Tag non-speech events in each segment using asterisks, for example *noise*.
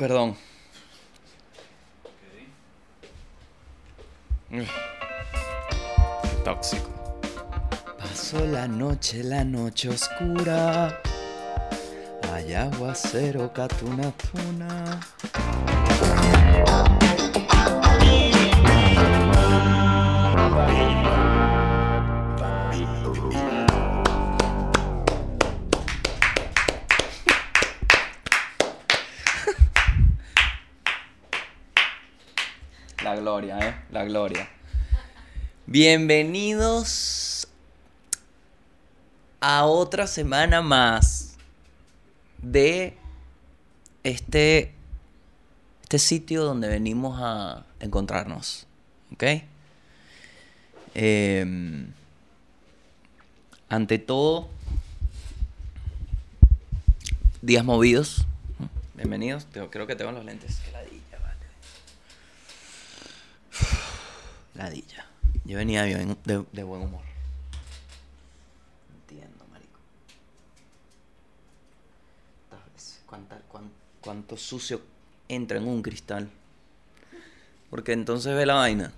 Perdón. Mm. Tóxico. Pasó la noche, la noche oscura. Hay aguacero, catuna, tuna. La ¿eh? La gloria. Bienvenidos a otra semana más de este, este sitio donde venimos a encontrarnos. ¿Ok? Em, ante todo, días movidos. Bienvenidos. Creo que tengo los lentes. Qué ladilla, vale. Yo venía de, buen humor. Entiendo, marico. ¿Cuánta- cuán- cuánto sucio entra en un cristal? Porque entonces ve la vaina.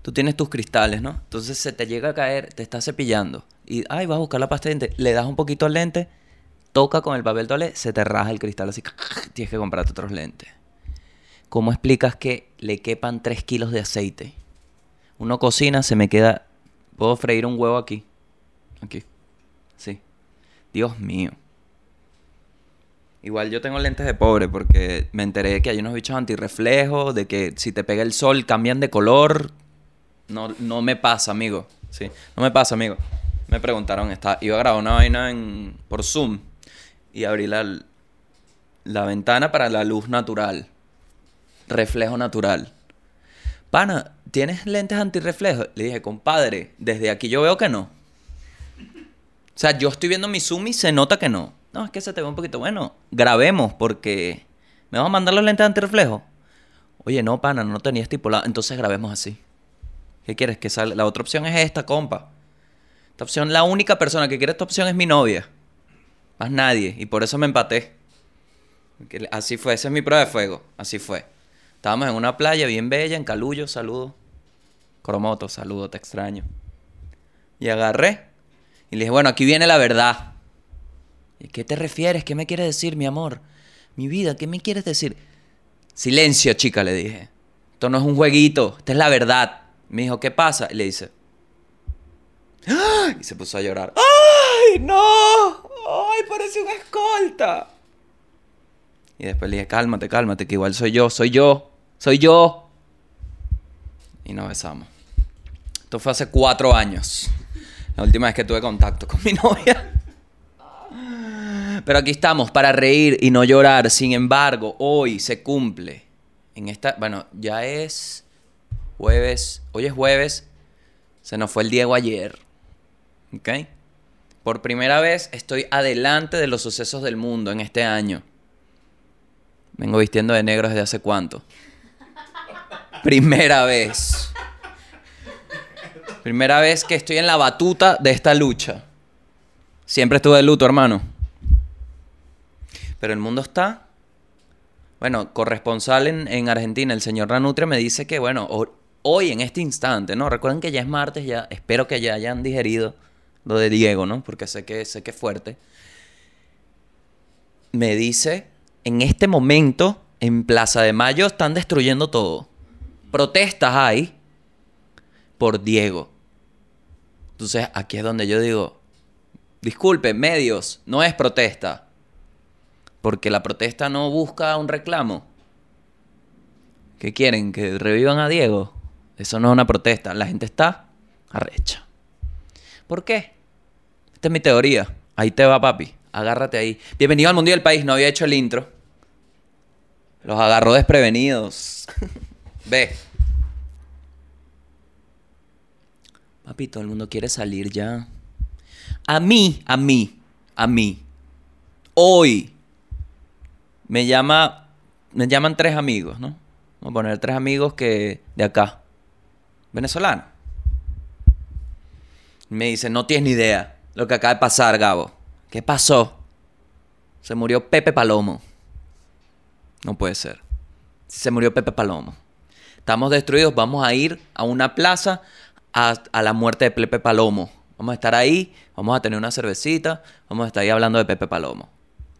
Tú tienes tus cristales, ¿no? Entonces se te llega a caer, te estás cepillando. Y, ay, vas a buscar la pasta de dientes. Le das un poquito al lente, toca con el papel toalé, se te raja el cristal así. *laughs* Tienes que comprarte otros lentes. ¿Cómo explicas que le quepan 3 kilos de aceite? Uno cocina, se me queda. Puedo freír un huevo aquí. Aquí. Sí. Dios mío. Igual yo tengo lentes de pobre porque me enteré de que hay unos bichos antirreflejos, de que si te pega el sol cambian de color. No, no me pasa, amigo. Sí, no me pasa, amigo. Me preguntaron, está, iba a una vaina en, por Zoom y abrí la, la ventana para la luz natural. Reflejo natural. Pana, ¿tienes lentes antirreflejo? Le dije, compadre, desde aquí yo veo que no. O sea, yo estoy viendo mi Zoom y se nota que no. No, es que se te ve un poquito bueno. Grabemos porque... ¿Me vas a mandar los lentes antirreflejo? Oye, no, pana, no tenía estipulado. Entonces grabemos así. ¿Qué quieres? Que salga? La otra opción es esta, compa. Esta opción, la única persona que quiere esta opción es mi novia. Más nadie. Y por eso me empaté. Así fue, esa es mi prueba de fuego. Así fue. Estábamos en una playa bien bella, en Calullo, saludo. Cromoto, saludo, te extraño. Y agarré. Y le dije, bueno, aquí viene la verdad. ¿Y qué te refieres? ¿Qué me quieres decir, mi amor? Mi vida, ¿qué me quieres decir? Silencio, chica, le dije. Esto no es un jueguito, esta es la verdad. Me dijo, ¿qué pasa? Y le dice. ¡Ah! Y se puso a llorar. ¡Ay, no! ¡Ay, parece una escolta! Y después le dije, cálmate, cálmate, que igual soy yo, soy yo, soy yo. Y nos besamos. Esto fue hace cuatro años. La última vez que tuve contacto con mi *laughs* novia. Pero aquí estamos para reír y no llorar. Sin embargo, hoy se cumple. En esta, bueno, ya es jueves. Hoy es jueves. Se nos fue el Diego ayer. ¿Ok? Por primera vez estoy adelante de los sucesos del mundo en este año. Vengo vistiendo de negro desde hace cuánto. Primera vez. Primera vez que estoy en la batuta de esta lucha. Siempre estuve de luto, hermano. Pero el mundo está. Bueno, corresponsal en, en Argentina, el señor Ranutria, me dice que, bueno, ho- hoy en este instante, ¿no? Recuerden que ya es martes, ya espero que ya hayan digerido lo de Diego, ¿no? Porque sé que, sé que es fuerte. Me dice, en este momento, en Plaza de Mayo están destruyendo todo. Protestas hay por Diego. Entonces, aquí es donde yo digo, disculpe, medios, no es protesta. Porque la protesta no busca un reclamo. ¿Qué quieren? ¿Que revivan a Diego? Eso no es una protesta. La gente está arrecha. ¿Por qué? Esta es mi teoría. Ahí te va, papi. Agárrate ahí. Bienvenido al Mundial del País. No había hecho el intro. Los agarró desprevenidos. *laughs* Ve. Papi, todo el mundo quiere salir ya. A mí, a mí, a mí. Hoy me llama, me llaman tres amigos, ¿no? Vamos a poner tres amigos que de acá, venezolanos. Me dicen, no tienes ni idea lo que acaba de pasar, Gabo. ¿Qué pasó? Se murió Pepe Palomo. No puede ser. Se murió Pepe Palomo. Estamos destruidos, vamos a ir a una plaza a, la muerte de Pepe Palomo. Vamos a estar ahí, vamos a tener una cervecita, vamos a estar ahí hablando de Pepe Palomo.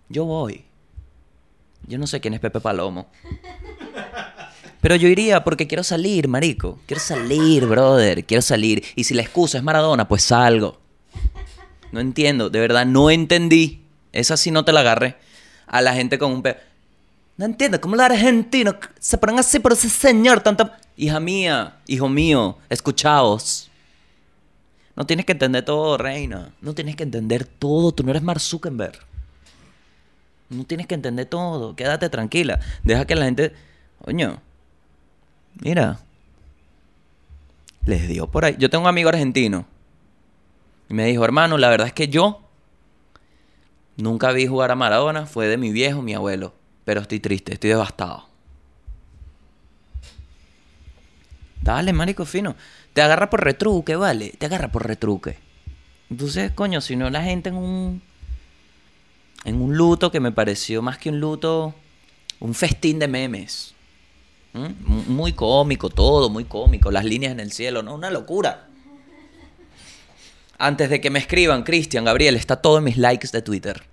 Yo voy. Yo no sé quién es Pepe Palomo. Pero yo iría porque quiero salir, marico. Quiero salir, brother. Quiero salir. Y si la excusa es Maradona, pues salgo. No entiendo, de verdad, no entendí. Esa sí no te la agarré. A la gente con un pe... No entiendo, ¿cómo los argentinos se ponen así por ese señor tanto... Hija mía, hijo mío, escuchaos. No tienes que entender todo, reina. No tienes que entender todo. Tú no eres Mark. No tienes que entender todo. Quédate tranquila. Deja que la gente... Coño. Mira. Les dio por ahí. Yo tengo un amigo argentino. Y me dijo, hermano, la verdad es que yo nunca vi jugar a Maradona. Fue de mi viejo, mi abuelo. Pero estoy triste, estoy devastado. Dale, marico fino. Te agarra por retruque, vale. Te agarra por retruque. Entonces, coño, si no la gente en un. En un luto que me pareció más que un luto. Un festín de memes. ¿Mm? Muy cómico, todo, muy cómico. Las líneas en el cielo, ¿no? Una locura. Antes de que me escriban, Cristian, Gabriel, está todo en mis likes de Twitter.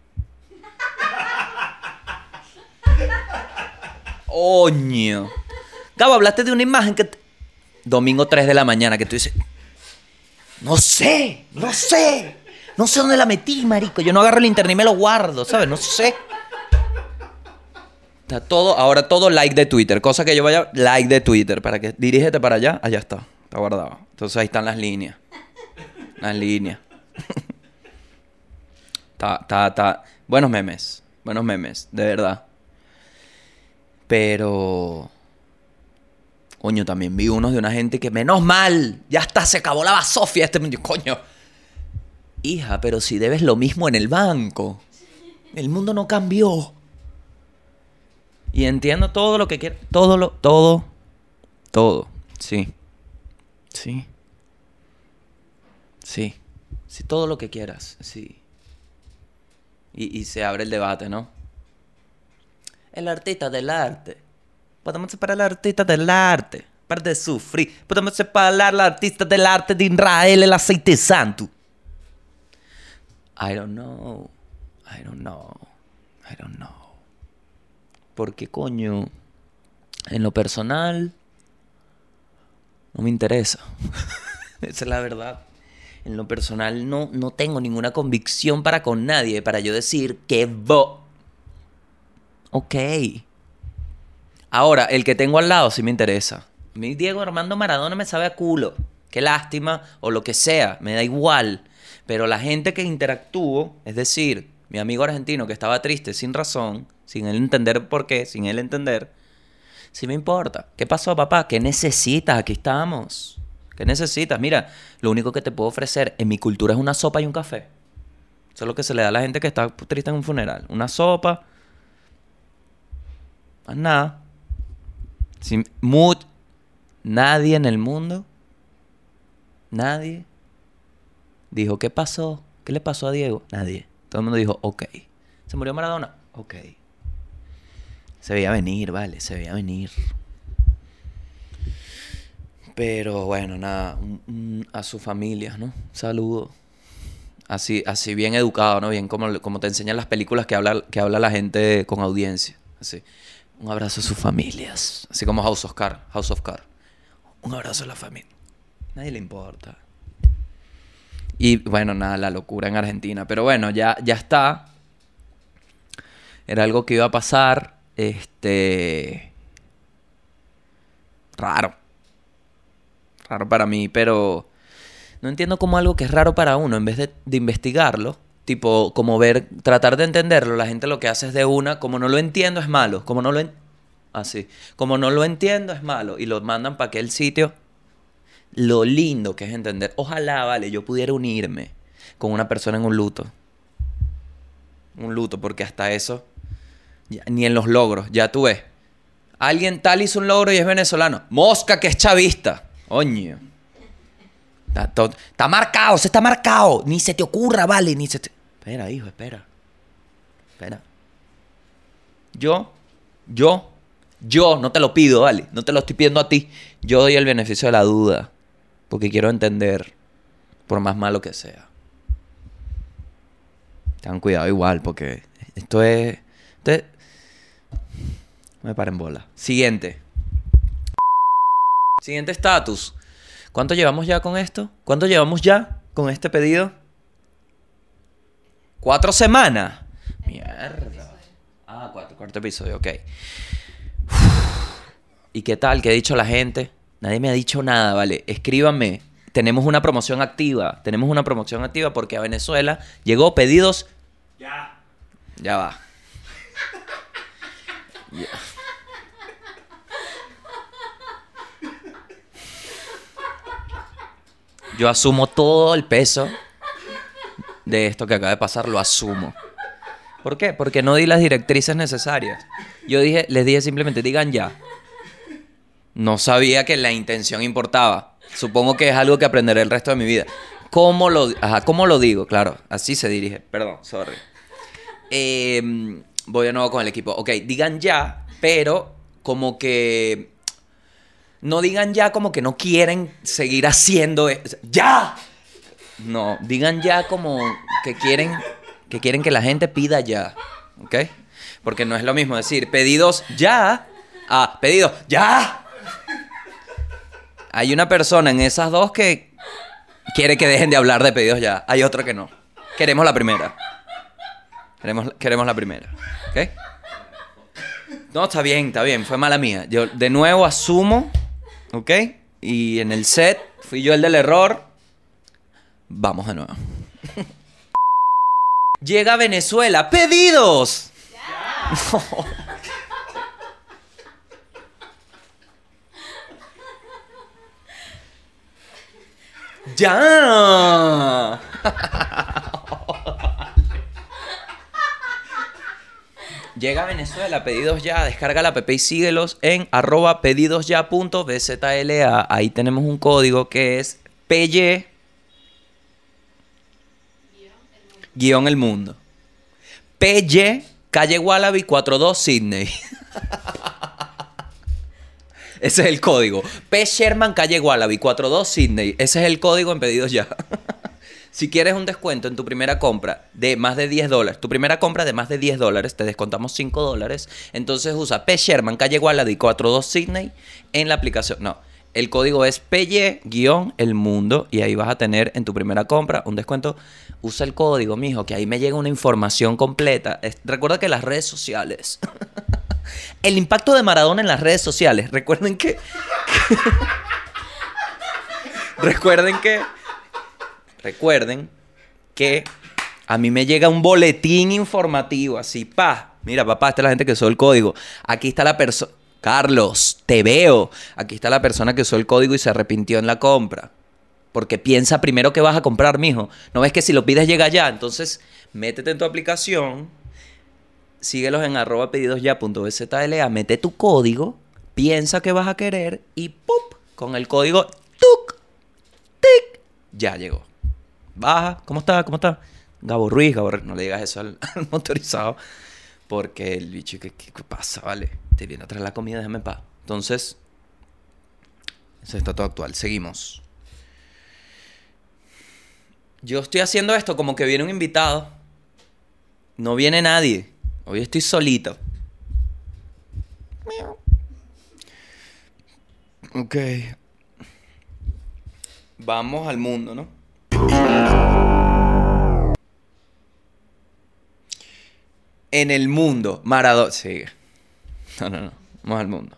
Oño. Gabo, hablaste de una imagen que. Domingo 3 de la mañana, que tú dices. No sé, no sé. No sé dónde la metí, marico. Yo no agarro el internet y me lo guardo, ¿sabes? No sé. Está todo, ahora todo like de Twitter. Cosa que yo vaya, like de Twitter. Para que dirígete para allá, allá está. Está guardado. Entonces ahí están las líneas. Las líneas. *laughs* está, está, está. Buenos memes. Buenos memes, de verdad. Pero. Coño, también vi unos de una gente que, menos mal, ya está, se acabó la basofia. Este coño. Hija, pero si debes lo mismo en el banco. El mundo no cambió. Y entiendo todo lo que quiero. Todo lo. Todo. Todo. Sí. Sí. Sí. Sí, todo lo que quieras. Sí. Y, y se abre el debate, ¿no? El artista del arte. Podemos separar al artista del arte. Para de sufrir. Podemos separar al artista del arte de Israel, el aceite santo. I don't know. I don't know. I don't know. Porque coño, en lo personal, no me interesa. *laughs* Esa es la verdad. En lo personal no, no tengo ninguna convicción para con nadie, para yo decir que vo... Ok. Ahora, el que tengo al lado sí me interesa. Mí Diego Armando Maradona me sabe a culo. Qué lástima o lo que sea, me da igual. Pero la gente que interactúo, es decir, mi amigo argentino que estaba triste sin razón, sin él entender por qué, sin él entender, sí me importa. ¿Qué pasó, papá? ¿Qué necesitas? Aquí estamos. ¿Qué necesitas? Mira, lo único que te puedo ofrecer en mi cultura es una sopa y un café. Eso es lo que se le da a la gente que está triste en un funeral. Una sopa. Nada. Sin, nadie en el mundo, nadie dijo, ¿qué pasó? ¿Qué le pasó a Diego? Nadie. Todo el mundo dijo, ok. ¿Se murió Maradona? Ok. Se veía venir, vale, se veía venir. Pero bueno, nada, a su familia, ¿no? Saludo. Así, así bien educado, ¿no? Bien como, como te enseñan las películas que habla, que habla la gente con audiencia. Así. Un abrazo a sus familias. Así como House of Cards. House of Cards. Un abrazo a la familia. Nadie le importa. Y bueno, nada, la locura en Argentina. Pero bueno, ya, ya está. Era algo que iba a pasar. Este. Raro. Raro para mí, pero. No entiendo cómo algo que es raro para uno, en vez de, de investigarlo, tipo, como ver, tratar de entenderlo, la gente lo que hace es de una, como no lo entiendo es malo, como no lo así, como no lo entiendo es malo y lo mandan para aquel sitio. Lo lindo que es entender, ojalá, vale, yo pudiera unirme con una persona en un luto. Un luto, porque hasta eso, ni en los logros, ya tú ves. Alguien tal hizo un logro y es venezolano. Mosca que es chavista. Oño. Está, está, marcado, se está marcado. Ni se te ocurra, vale, ni se te... Espera, hijo, espera. Espera. Yo Yo, yo no te lo pido, ¿vale? No te lo estoy pidiendo a ti. Yo doy el beneficio de la duda. Porque quiero entender, por más malo que sea. Tengan cuidado igual, porque esto es... Esto es- Me paren bola. Siguiente. Siguiente estatus. ¿Cuánto llevamos ya con esto? ¿Cuánto llevamos ya con este pedido? ¿Cuatro semanas? Mierda. Ah, cuatro, cuarto episodio, ok. *sighs* ¿Y qué tal? ¿Qué ha dicho la gente? Nadie me ha dicho nada, ¿vale? Escríbanme. Tenemos una promoción activa. Tenemos una promoción activa porque a Venezuela llegó pedidos. Ya. Ya va. Ya. Yo asumo todo el peso de esto que acaba de pasar, lo asumo. ¿Por qué? Porque no di las directrices necesarias. Yo dije, les dije simplemente, digan ya. No sabía que la intención importaba. Supongo que es algo que aprenderé el resto de mi vida. ¿Cómo lo, ¿cómo lo digo? Claro, así se dirige. Perdón, sorry. Eh, voy de nuevo con el equipo. Ok, digan ya, pero como que... No digan ya como que no quieren seguir haciendo... e- ¡Ya! No, digan ya como que quieren que quieren que la gente pida ya, ¿ok? Porque no es lo mismo decir pedidos ya a pedidos ya. Hay una persona en esas dos que quiere que dejen de hablar de pedidos ya. Hay otra que no. Queremos la primera. Queremos, queremos la primera, ¿ok? No, está bien, está bien. Fue mala mía. Yo de nuevo asumo, ¿ok? Y en el set fui yo el del error. Vamos de nuevo. *laughs* Llega Venezuela. ¡Pedidos! *laughs* ¡Ya! *laughs* Llega Venezuela, pedidos ya, descarga la app y síguelos en arroba pedidosya.bzla. Ahí tenemos un código que es PY guion el mundo. PY, calle Wallaby 42 Sydney. *laughs* Ese es el código. P. Sherman, calle Wallaby 42 Sydney. Ese es el código en pedidos ya. *laughs* si quieres un descuento en tu primera compra de más de 10 dólares, tu primera compra de más de 10 dólares, te descontamos 5 dólares. Entonces usa P. Sherman, calle Wallaby 42 Sydney en la aplicación. No. El código es PY-el mundo y ahí vas a tener en tu primera compra un descuento. Usa el código, mijo, que ahí me llega una información completa. Recuerda que las redes sociales. *laughs* el impacto de Maradona en las redes sociales. Recuerden que. *laughs* recuerden que. Recuerden que a mí me llega un boletín informativo así, pa. Mira, papá, esta es la gente que usó el código. Aquí está la persona. Carlos, te veo. Aquí está la persona que usó el código y se arrepintió en la compra. Porque piensa primero que vas a comprar, mijo. No ves que si lo pides llega ya. Entonces, métete en tu aplicación, síguelos en arroba pedidosya.bzla, mete tu código, piensa que vas a querer y ¡pup! Con el código ¡tuc! ¡tic! Ya llegó. Baja, ¿cómo está? ¿Cómo está? Gabo Ruiz, Gabo. No le digas eso *laughs* al, motorizado. Porque el bicho, ¿qué, qué, qué pasa? Vale, te viene a traer la comida, déjame en paz. Entonces, eso está todo actual. Seguimos. Yo estoy haciendo esto como que viene un invitado. No viene nadie. Hoy estoy solito. Ok. Vamos al mundo, ¿no? En el mundo, Maradona. Sigue. *laughs* No, no, no. Vamos al mundo.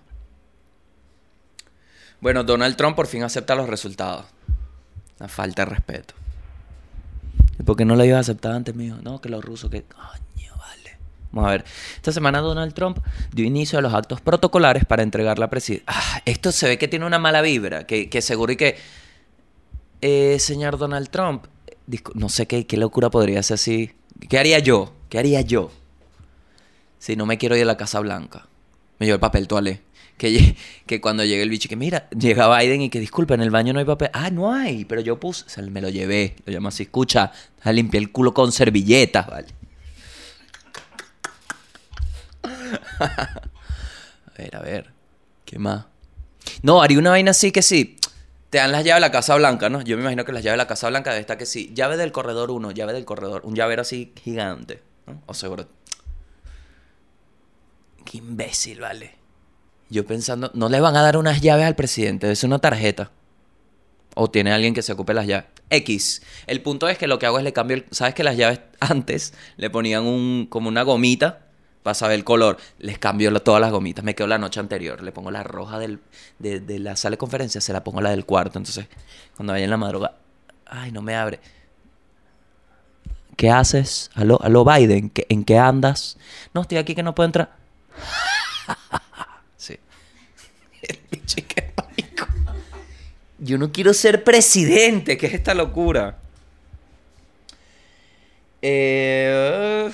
Bueno, Donald Trump por fin acepta los resultados. Una falta de respeto. ¿Y por qué no lo ibas a aceptar antes, mijo? No, que los rusos, que. Coño, vale. Vamos a ver. Esta semana Donald Trump dio inicio a los actos protocolares para entregar la presidencia. Ah, esto se ve que tiene una mala vibra. Que, que seguro y que. Eh, señor Donald Trump. No sé qué, qué locura podría ser así. ¿Qué haría yo? ¿Qué haría yo? Si no me quiero ir a la Casa Blanca. Me llevo el papel toalé. Que, que cuando llegue el bicho, que mira, llega Biden y que disculpa, en el baño no hay papel. Ah, no hay, pero yo puse, me lo llevé. Lo llamo así, escucha, a limpiar el culo con servilletas, ¿vale? *laughs* ver, a ver. ¿Qué más? No, haría una vaina así que sí. Te dan las llaves de la Casa Blanca, ¿no? Yo me imagino que las llaves de la Casa Blanca debe estar que sí. Llave del corredor 1, llave del corredor. Un llavero así gigante. ¿no? O seguro. Qué imbécil, vale. Yo pensando, no le van a dar unas llaves al presidente, ser una tarjeta. O tiene alguien que se ocupe las llaves. X. El punto es que lo que hago es le cambio. ¿Sabes que las llaves antes le ponían un como una gomita para saber el color? Les cambio todas las gomitas. Me quedo la noche anterior. Le pongo la roja del, de, la sala de conferencia, se la pongo la del cuarto. Entonces, cuando vaya en la madrugada... Ay, no me abre. ¿Qué haces? Aló, aló Biden, ¿qué- ¿en qué andas? No, estoy aquí que no puedo entrar. *laughs* sí. El bicho y qué pánico. Yo no quiero ser presidente. ¿Qué es esta locura? Eh,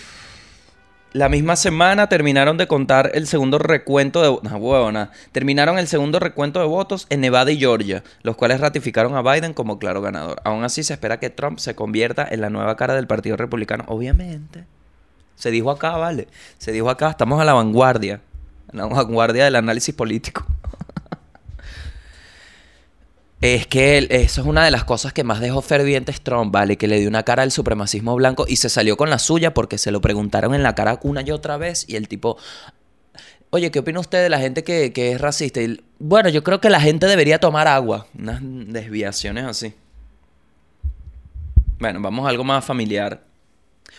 la misma semana terminaron de contar el segundo recuento de... No, huevona. Terminaron el segundo recuento de votos en Nevada y Georgia, los cuales ratificaron a Biden como claro ganador. Aún así se espera que Trump se convierta en la nueva cara del Partido Republicano. Obviamente. Se dijo acá, vale. Se dijo acá, estamos a la vanguardia. A la vanguardia del análisis político. *laughs* Es que eso es una de las cosas que más dejó fervientes Trump, ¿vale? Que le dio una cara al supremacismo blanco y se salió con la suya porque se lo preguntaron en la cara una y otra vez y el tipo, oye, ¿qué opina usted de la gente que, que es racista? Y bueno, yo creo que la gente debería tomar agua. Unas desviaciones así. Bueno, vamos a algo más familiar.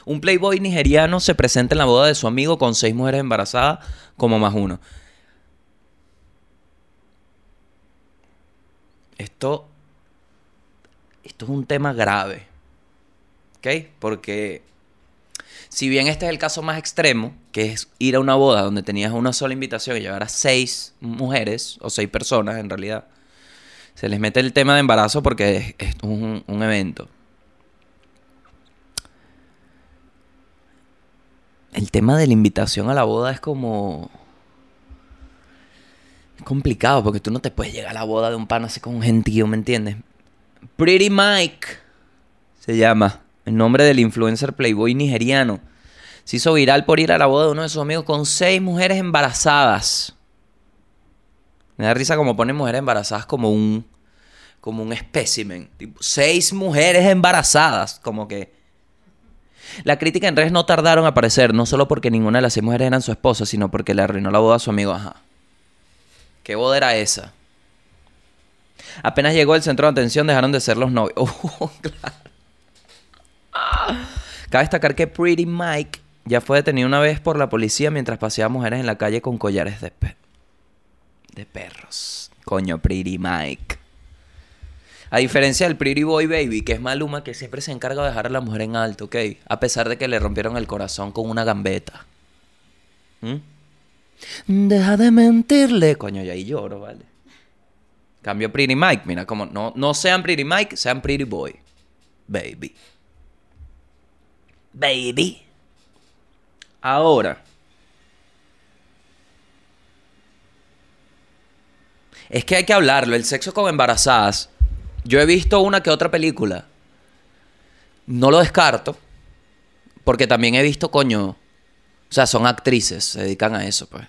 Un playboy nigeriano se presenta en la boda de su amigo con seis mujeres embarazadas como más uno. Esto, esto es un tema grave, ¿ok? Porque si bien este es el caso más extremo, que es ir a una boda donde tenías una sola invitación y llevar a seis mujeres, o seis personas en realidad, se les mete el tema de embarazo porque es, es un, un evento. El tema de la invitación a la boda es como... Es complicado porque tú no te puedes llegar a la boda de un pan así con un gentío, ¿me entiendes? Pretty Mike se llama. El nombre del influencer playboy nigeriano. Se hizo viral por ir a la boda de uno de sus amigos con seis mujeres embarazadas. Me da risa como ponen mujeres embarazadas como un... Como un espécimen. Tipo, seis mujeres embarazadas. Como que... La crítica en redes no tardaron a aparecer, no solo porque ninguna de las seis mujeres eran su esposa, sino porque le arruinó la boda a su amigo. Ajá. ¿Qué boda era esa? Apenas llegó el centro de atención, dejaron de ser los novios. Oh, *laughs* claro. Cabe destacar que Pretty Mike ya fue detenido una vez por la policía mientras paseaba mujeres en la calle con collares de, pe- de perros. Coño, Pretty Mike. A diferencia del Pretty Boy Baby, que es Maluma, que siempre se encarga de dejar a la mujer en alto, ¿ok? A pesar de que le rompieron el corazón con una gambeta. ¿Mm? Deja de mentirle. Coño, y ahí lloro, ¿vale? Cambio Pretty Mike, mira, como no, no sean Pretty Mike, sean Pretty Boy. Baby. Baby. Ahora. Es que hay que hablarlo. El sexo con embarazadas. Yo he visto una que otra película. No lo descarto. Porque también he visto, coño. O sea, son actrices, se dedican a eso, pues.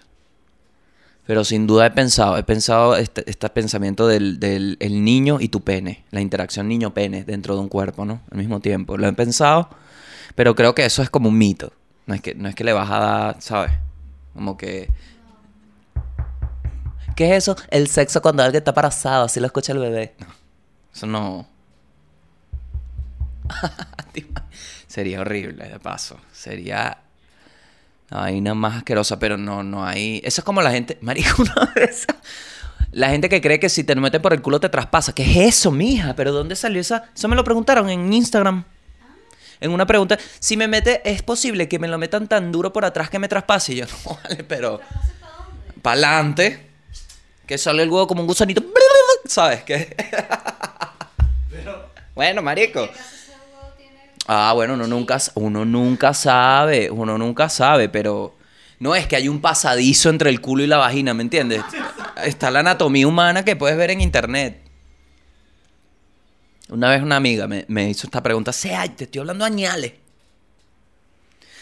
Pero sin duda he pensado, he pensado este, este pensamiento del, del el niño y tu pene, la interacción niño-pene dentro de un cuerpo, ¿no? Al mismo tiempo. Lo he pensado, pero creo que eso es como un mito. No es que, no es que le vas a dar, ¿sabes? Como que... ¿Qué es eso? El sexo cuando alguien está embarazado, así lo escucha el bebé. No, eso no... *laughs* Sería horrible, de paso. Sería la vaina más asquerosa, pero no, no hay. Eso es como la gente. Marico, *laughs* una vez. La gente que cree que si te meten por el culo te traspasa. ¿Qué es eso, mija? ¿Pero dónde salió esa? Eso me lo preguntaron en Instagram. En una pregunta. Si me mete, ¿es posible que me lo metan tan duro por atrás que me traspase? Y yo, *laughs* no, vale, pero. Para adelante. Que sale el huevo como un gusanito. ¿Sabes qué? Bueno, marico. Ah, bueno, uno nunca, uno nunca sabe, uno nunca sabe, pero no es que hay un pasadizo entre el culo y la vagina, ¿me entiendes? Está la anatomía humana que puedes ver en internet. Una vez una amiga me, me hizo esta pregunta, sea, te estoy hablando añales.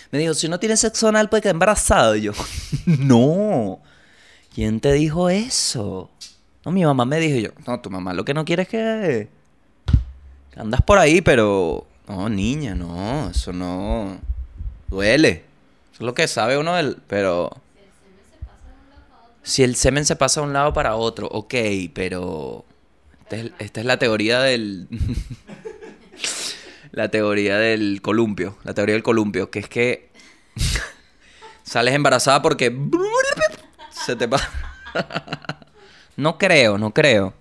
Me dijo, si uno tiene sexo anal puede quedar embarazado. Y yo, *laughs* no. ¿Quién te dijo eso? No, mi mamá me dijo y yo. No, tu mamá lo que no quiere es que andas por ahí, pero no, niña, no, eso no duele. Eso es lo que sabe uno del, pero si el semen se pasa de un lado para otro, ok, pero esta es, esta es la teoría del *laughs* la teoría del columpio, la teoría del columpio, que es que *laughs* sales embarazada porque se te pasa. *laughs* no creo, no creo.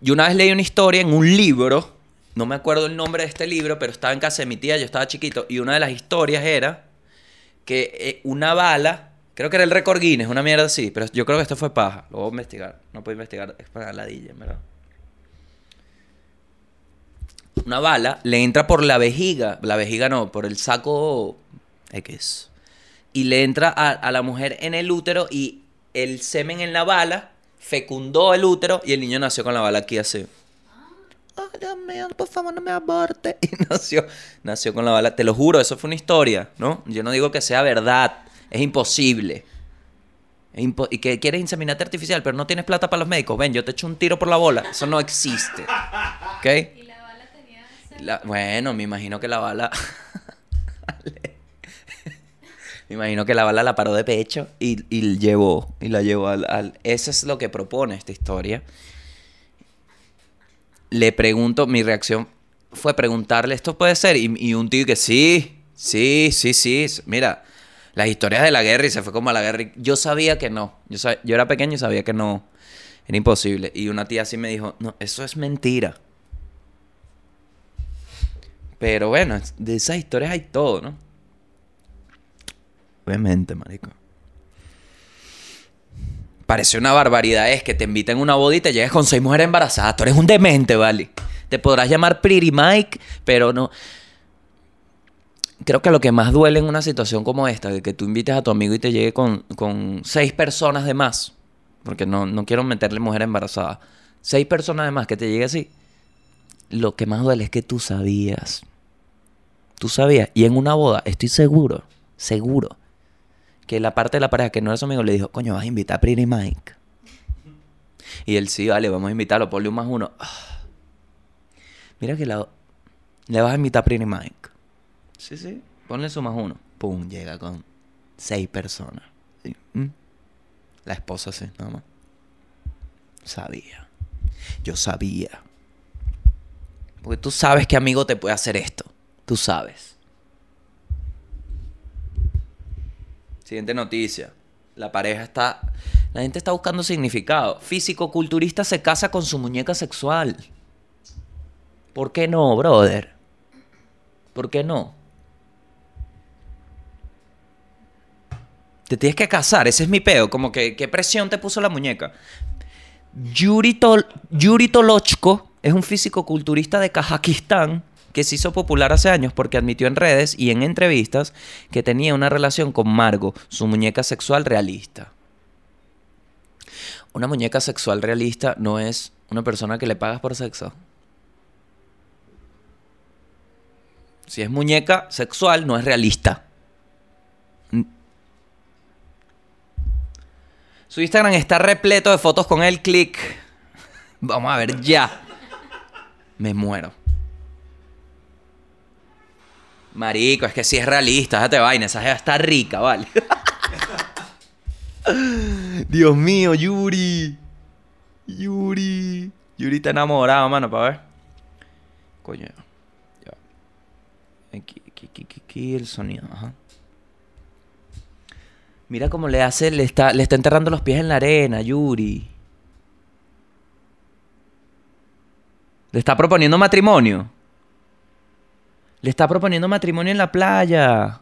Yo una vez leí una historia en un libro, no me acuerdo el nombre de este libro, pero estaba en casa de mi tía, yo estaba chiquito, y una de las historias era que eh, una bala, creo que era el récord Guinness, una mierda así, pero yo creo que esto fue paja, lo voy a investigar, no puedo investigar, es para la DJ, ¿verdad? Una bala le entra por la vejiga, la vejiga no, por el saco X, y le entra a, a la mujer en el útero y el semen en la bala fecundó el útero y el niño nació con la bala aquí así. Ay, Dios mío, por favor, no me aborte. *laughs* Y nació, nació con la bala. Te lo juro, eso fue una historia, ¿no? Yo no digo que sea verdad. Es imposible. Es impo- y que quieres inseminarte artificial, pero no tienes plata para los médicos. Ven, yo te echo un tiro por la bola. Eso no existe. ¿Ok? Y la bala tenía La- bueno, me imagino que la bala. *laughs* me imagino que la bala la paró de pecho y, y llevó. Y la llevó al, al- Eso es lo que propone esta historia. Le pregunto, mi reacción fue preguntarle, ¿esto puede ser? Y, un tío que sí, sí, sí, sí. Mira, las historias de la guerra y se fue como a la guerra. Yo sabía que no. Yo, yo era pequeño y sabía que no. Era imposible. Y una tía así me dijo, no, eso es mentira. Pero bueno, de esas historias hay todo, ¿no? Obviamente, marico. Parece una barbaridad es que te inviten a una boda y te llegues con seis mujeres embarazadas. Tú eres un demente, ¿vale? Te podrás llamar Pretty Mike, pero no... Creo que lo que más duele en una situación como esta, de que tú invites a tu amigo y te llegue con, con seis personas de más, porque no, no quiero meterle mujer embarazada, seis personas de más que te llegue así, lo que más duele es que tú sabías. Tú sabías. Y en una boda, estoy seguro, seguro, que la parte de la pareja que no era su amigo le dijo, coño, vas a invitar a Pretty Mike. Y él sí, vale, vamos a invitarlo, ponle un más uno. Ah. Mira que la, le vas a invitar a Pretty Mike. Sí, sí, ponle su más uno. Pum, llega con seis personas. Sí. ¿Mm? La esposa sí, nada más. Sabía. Yo sabía. Porque tú sabes que amigo te puede hacer esto. Tú sabes. Siguiente noticia. La pareja está... La gente está buscando significado. Físico-culturista se casa con su muñeca sexual. ¿Por qué no, brother? ¿Por qué no? Te tienes que casar, ese es mi peo. Como que, ¿qué presión te puso la muñeca? Yuri, Tol- Yuri Tolochko es un físico-culturista de Kazajistán que se hizo popular hace años porque admitió en redes y en entrevistas que tenía una relación con Margo, su muñeca sexual realista. Una muñeca sexual realista no es una persona que le pagas por sexo. Si es muñeca sexual, no es realista. Su Instagram está repleto de fotos con el click. *laughs* Vamos a ver ya. Me muero. Marico, es que si es realista, déjate vaina, esa jeva está rica, vale. *laughs* Dios mío, Yuri. Yuri. Yuri está enamorado, mano, para ver. Coño. Ya. Aquí, el sonido, ajá. Mira cómo le hace, le está, le está enterrando los pies en la arena, Yuri. Le está proponiendo matrimonio. Le está proponiendo matrimonio en la playa.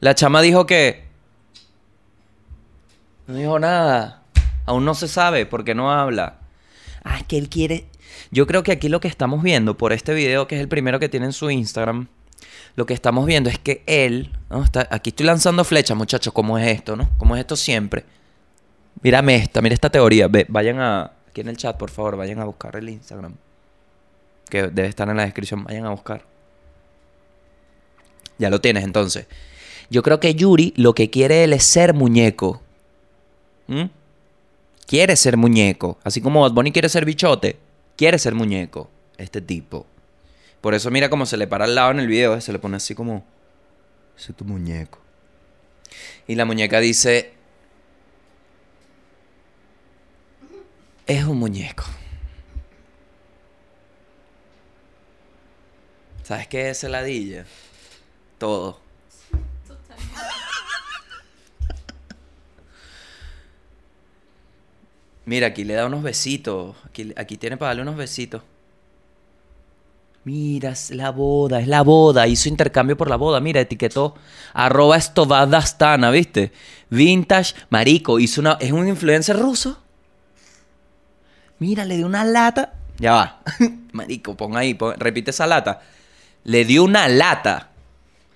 La chama dijo que... No dijo nada. Aún no se sabe porque no habla. Ah, es que él quiere... Yo creo que aquí lo que estamos viendo por este video, que es el primero que tiene en su Instagram, lo que estamos viendo es que él... ¿no? Está- aquí estoy lanzando flechas, muchachos, como es esto, ¿no? Como es esto siempre. Mírame esta, mira esta teoría. Vayan a... Aquí en el chat, por favor, vayan a buscar el Instagram. Que debe estar en la descripción. Vayan a buscar. Ya lo tienes entonces. Yo creo que Yuri lo que quiere él es ser muñeco. ¿Mm? Quiere ser muñeco. Así como Bad Bunny quiere ser bichote, quiere ser muñeco. Este tipo. Por eso mira cómo se le para al lado en el video. ¿eh? Se le pone así como... Es tu muñeco. Y la muñeca dice... Es un muñeco. ¿Sabes qué es heladilla? Todo. Mira, aquí le da unos besitos. Aquí, aquí tiene para darle unos besitos. Mira, es la boda, es la boda. Hizo intercambio por la boda. Mira, etiquetó arroba estovadastana, ¿viste? Vintage, marico. Hizo una, es un influencer ruso. Mira, le dio una lata. Ya va. *laughs* marico, pon ahí, repite esa lata. Le dio una lata.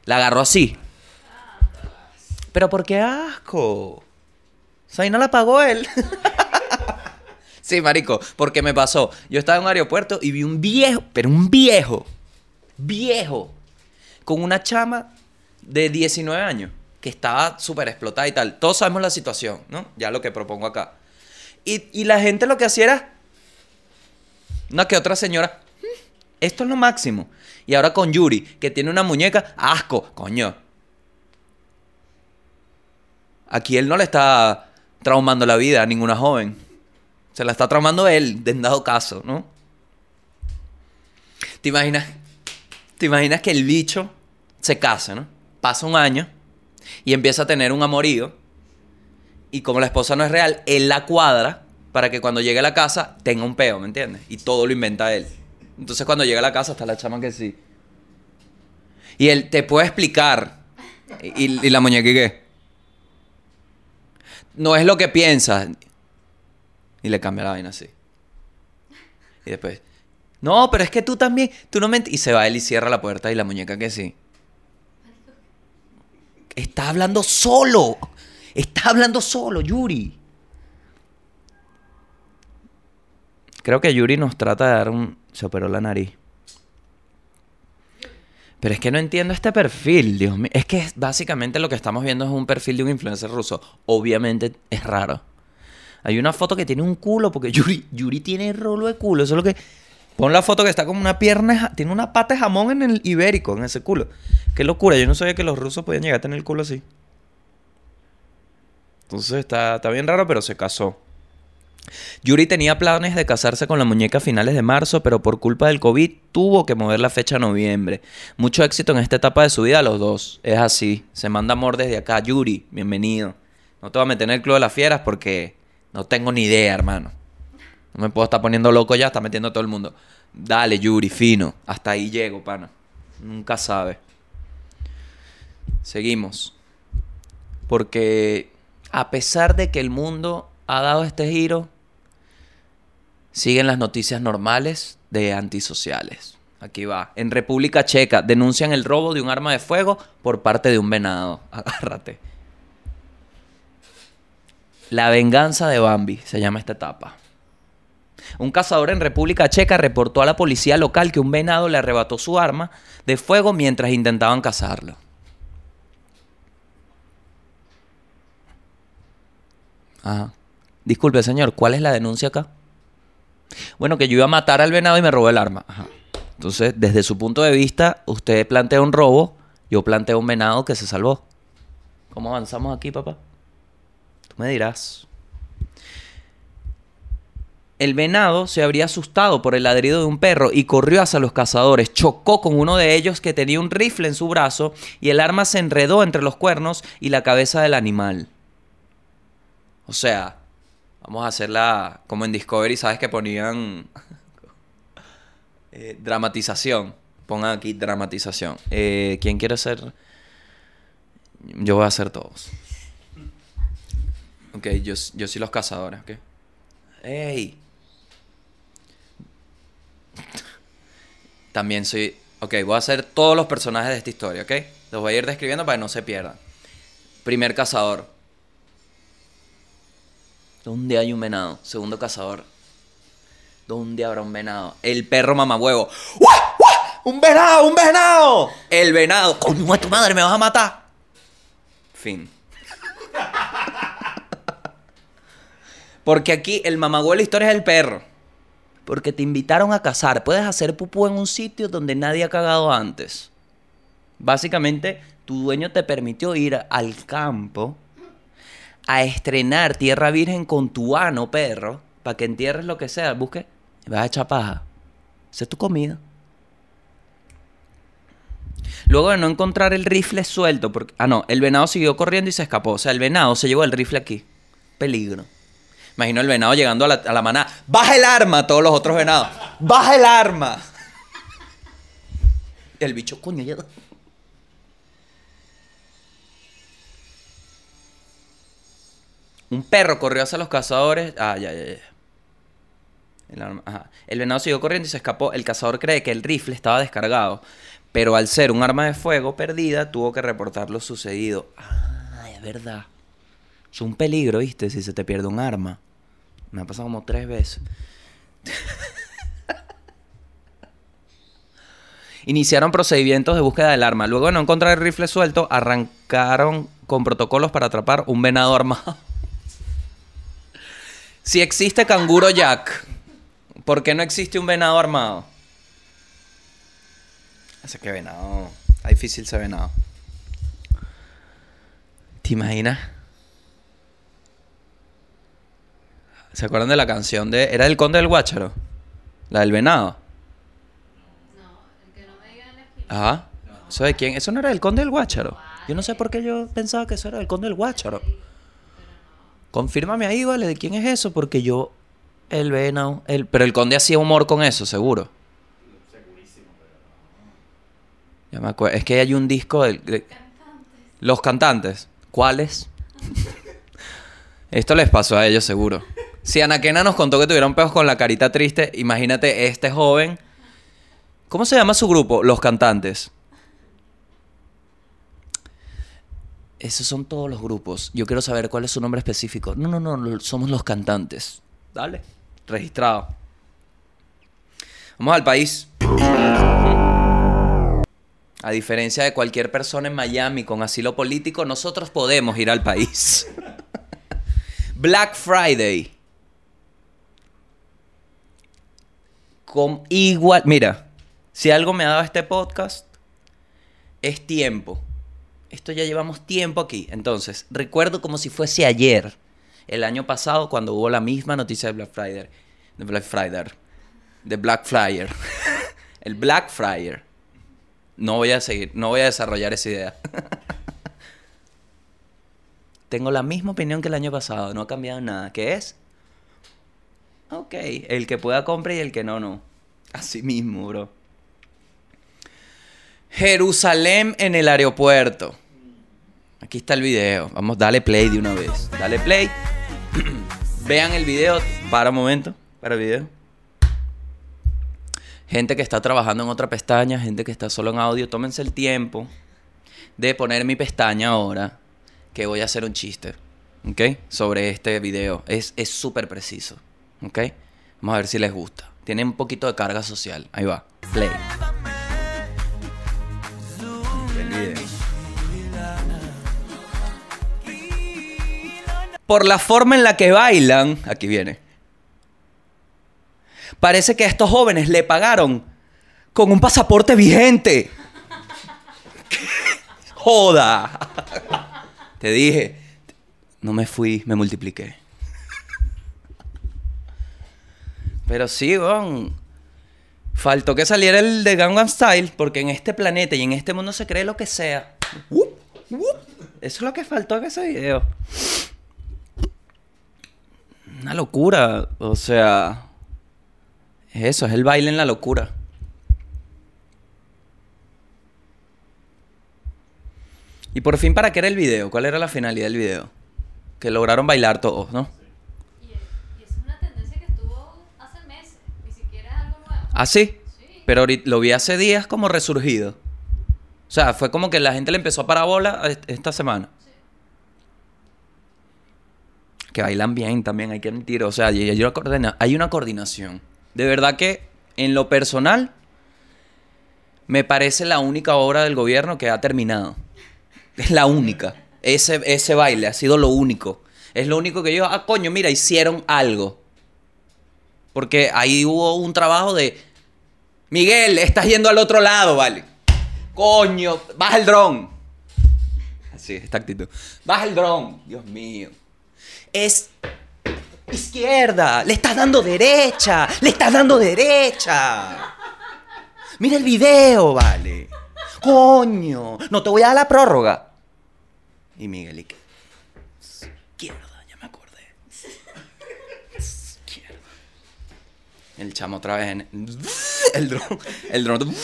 La agarró así. Pero ¿por qué asco? O no la pagó él. *laughs* sí, marico, porque me pasó. Yo estaba en un aeropuerto y vi un viejo, pero un viejo, viejo, con una chama de 19 años, que estaba súper explotada y tal. Todos sabemos la situación, ¿no? Ya lo que propongo acá. Y, y la gente lo que hacía era... Una que otra señora... "Mm, Esto es lo máximo. Y ahora con Yuri, que tiene una muñeca, asco, coño. Aquí él no le está traumando la vida a ninguna joven. Se la está traumando él, en dado caso, ¿no? ¿Te imaginas? ¿Te imaginas que el bicho se casa, ¿no? Pasa un año y empieza a tener un amorío. Y como la esposa no es real, él la cuadra para que cuando llegue a la casa tenga un peo, ¿me entiendes? Y todo lo inventa él. Entonces cuando llega a la casa está la chama que sí. Y él te puede explicar. Y, la muñeca ¿y qué? No es lo que piensas. Y le cambia la vaina así. Y después, no, pero es que tú también, tú no me... ent-". Y se va él y cierra la puerta y la muñeca que sí. Está hablando solo. Está hablando solo, Yuri. Creo que Yuri nos trata de dar un... Se operó la nariz. Pero es que no entiendo este perfil, Dios mío. Es que básicamente lo que estamos viendo es un perfil de un influencer ruso. Obviamente es raro. Hay una foto que tiene un culo, porque Yuri, tiene rolo de culo. Eso es lo que. Pon la foto que está como una pierna. Tiene una pata de jamón en el ibérico, en ese culo. Qué locura. Yo no sabía que los rusos podían llegar a tener el culo así. Entonces está, está bien raro, pero se casó. Yuri tenía planes de casarse con la muñeca a finales de marzo, pero por culpa del COVID tuvo que mover la fecha a noviembre. Mucho éxito en esta etapa de su vida a los dos. Es así. Se manda amor desde acá. Yuri, bienvenido. No te voy a meter en el club de las fieras porque no tengo ni idea, hermano. No me puedo estar poniendo loco ya, está metiendo a todo el mundo. Dale, Yuri, fino. Hasta ahí llego, pana. Nunca sabe. Seguimos. Porque a pesar de que el mundo ha dado este giro, siguen las noticias normales de antisociales. Aquí va. En República Checa denuncian el robo de un arma de fuego por parte de un venado. *laughs* Agárrate. La venganza de Bambi se llama esta etapa. Un cazador en República Checa reportó a la policía local que un venado le arrebató su arma de fuego mientras intentaban cazarlo. Ajá. Disculpe, señor, ¿cuál es la denuncia acá? Bueno, que yo iba a matar al venado y me robó el arma. Ajá. Entonces, desde su punto de vista, usted plantea un robo, yo planteo un venado que se salvó. ¿Cómo avanzamos aquí, papá? Tú me dirás. El venado se habría asustado por el ladrido de un perro y corrió hacia los cazadores. Chocó con uno de ellos que tenía un rifle en su brazo y el arma se enredó entre los cuernos y la cabeza del animal. O sea, vamos a hacerla como en Discovery, ¿sabes? Que ponían *laughs* eh, dramatización. Pongan aquí dramatización. Eh, ¿Quién quiere ser? Yo voy a hacer todos. Ok, yo, yo soy los cazadores, ¿ok? ¡Ey! También soy... Ok, voy a hacer todos los personajes de esta historia, ¿ok? Los voy a ir describiendo para que no se pierdan. Primer cazador. ¿Dónde hay un venado? Segundo cazador. ¿Dónde habrá un venado? El perro mamahuevo. ¡Guau! ¡Guau! ¡Un venado! ¡Un venado! El venado. ¡Coño, a tu madre! ¡Me vas a matar! Fin. Porque aquí el mamagüey de la historia es el perro. Porque te invitaron a cazar. Puedes hacer pupú en un sitio donde nadie ha cagado antes. Básicamente, tu dueño te permitió ir al campo a estrenar tierra virgen con tu ano, perro, para que entierres lo que sea. Busque vas a echar paja. Esa es tu comida. Luego de no encontrar el rifle suelto. Ah, no, el venado siguió corriendo y se escapó. O sea, el venado se llevó el rifle aquí. Peligro. Imagino el venado llegando a la, a manada. ¡Baja el arma! Todos los otros venados. ¡Baja el arma! El bicho, coño, ya. Un perro corrió hacia los cazadores. Ah, ya, ya, ya. El. El venado siguió corriendo y se escapó. El cazador cree que el rifle estaba descargado. Pero al ser un arma de fuego perdida, tuvo que reportar lo sucedido. Ah, es verdad. Es un peligro, ¿viste? Si se te pierde un arma. Me ha pasado como tres veces. *laughs* Iniciaron procedimientos de búsqueda del arma. Luego de no encontrar el rifle suelto, arrancaron con protocolos para atrapar un venado armado. Si existe canguro jack, ¿por qué no existe un venado armado? Ese que venado. Está difícil ese venado. ¿Te imaginas? ¿Se acuerdan de la canción de. ¿Era el conde del Guácharo? La del venado. Ajá. ¿Eso de quién? Eso no era el conde del Guácharo. Yo no sé por qué yo pensaba que eso era el conde del Guácharo. Confírmame ahí, vale, de quién es eso, porque yo. El venado. El... Pero el conde hacía humor con eso, seguro. Ya me acuerdo. Es que hay un disco de- Los cantantes. ¿Cuáles? Esto les pasó a ellos seguro. Si Anaquena nos contó que tuvieron peos con la carita triste, imagínate este joven. ¿Cómo se llama su grupo? Los cantantes. Esos son todos los grupos. Yo quiero saber cuál es su nombre específico. No, no, no, somos los cantantes. Dale. Registrado. Vamos al país. A diferencia de cualquier persona en Miami con asilo político, nosotros podemos ir al país. *laughs* Black Friday. Con igual. Mira, si algo me ha dado este podcast, es tiempo. Esto ya llevamos tiempo aquí. Entonces, recuerdo como si fuese ayer, el año pasado, cuando hubo la misma noticia de Black Friday. De Black Friday. De Black Flyer. *laughs* el Black Friday. No voy a seguir, no voy a desarrollar esa idea. *laughs* Tengo la misma opinión que el año pasado, no ha cambiado nada. ¿Qué es? Ok, el que pueda compra y el que no, no. Así mismo, bro. Jerusalén en el aeropuerto. Aquí está el video. Vamos, dale play de una vez. Dale play. *clears throat* Vean el video. Para un momento. Para el video. Gente que está trabajando en otra pestaña, gente que está solo en audio, tómense el tiempo de poner mi pestaña ahora, que voy a hacer un chiste, ¿ok? Sobre este video. Es es súper preciso, ¿ok? Vamos a ver si les gusta. Tiene un poquito de carga social. Ahí va. Play. Por la forma en la que bailan, aquí viene. Parece que a estos jóvenes le pagaron con un pasaporte vigente. *laughs* Joda. Te dije, no me fui, me multipliqué. Pero sí, weón. Faltó que saliera el de Gangnam Style, porque en este planeta y en este mundo se cree lo que sea. Eso es lo que faltó en ese video. Una locura. O sea. Es eso, es el baile en la locura. Y por fin, ¿para qué era el video? ¿Cuál era la finalidad del video? Que lograron bailar todos, ¿no? Y, y es una tendencia que estuvo hace meses, ni siquiera es algo nuevo. ¿Ah, sí? Sí. Pero lo vi hace días como resurgido. O sea, fue como que la gente le empezó a parar bola est- esta semana. Que bailan bien también, hay que admitir. O sea, hay una coordinación. De verdad que, en lo personal, me parece la única obra del gobierno que ha terminado. Es la única. Ese, ese baile ha sido lo único. Es lo único que yo, ah, coño, mira, hicieron algo. Porque ahí hubo un trabajo de, Miguel, estás yendo al otro lado, vale. Coño, baja el dron. Así, esta actitud. Baja el dron, Dios mío. Es izquierda, le estás dando derecha, le estás dando derecha. Mira el video, vale. Coño, no te voy a dar la prórroga. Y Miguel, ¿y qué? Izquierda, ya me acordé. Izquierda. El chamo otra vez en... El dron. El dron.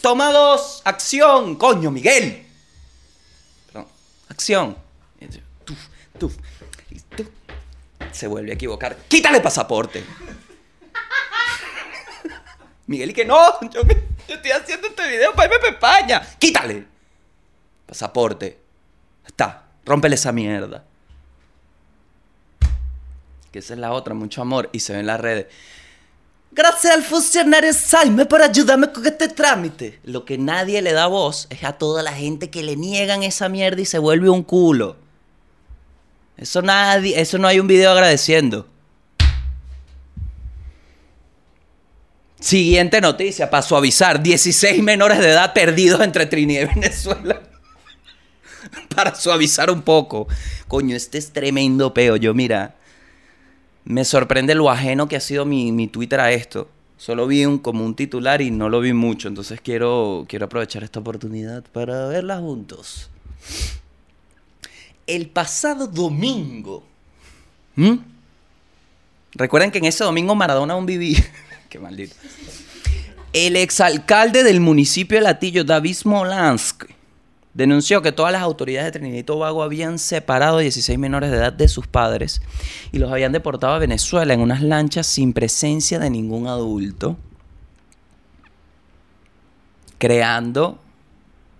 Toma dos. Acción. Coño, Miguel. Perdón. Acción. Se vuelve a equivocar. Quítale pasaporte. *laughs* Miguel y que no, yo estoy haciendo este video para irme para España. Quítale. Pasaporte. Está. Rómpele esa mierda. Que esa es la otra, mucho amor. Y se ve en las redes. Gracias al funcionario Saime por ayudarme con este trámite. Lo que nadie le da voz es a toda la gente que le niegan esa mierda y se vuelve un culo. Eso nadie, eso no hay un video agradeciendo. Siguiente noticia, para suavizar, 16 menores de edad perdidos entre Trinidad y Venezuela. *laughs* para suavizar un poco. Coño, este es tremendo peo. Yo, mira, me sorprende lo ajeno que ha sido mi, mi Twitter a esto. Solo vi un, como un titular y no lo vi mucho. Entonces quiero, quiero aprovechar esta oportunidad para verla juntos. El pasado domingo. ¿Mm? Recuerden que en ese domingo Maradona aún vivía. *laughs* Qué maldito. El exalcalde del municipio de Latillo, David Smolansky, denunció que todas las autoridades de Trinidad y Tobago habían separado a 16 menores de edad de sus padres y los habían deportado a Venezuela en unas lanchas sin presencia de ningún adulto, creando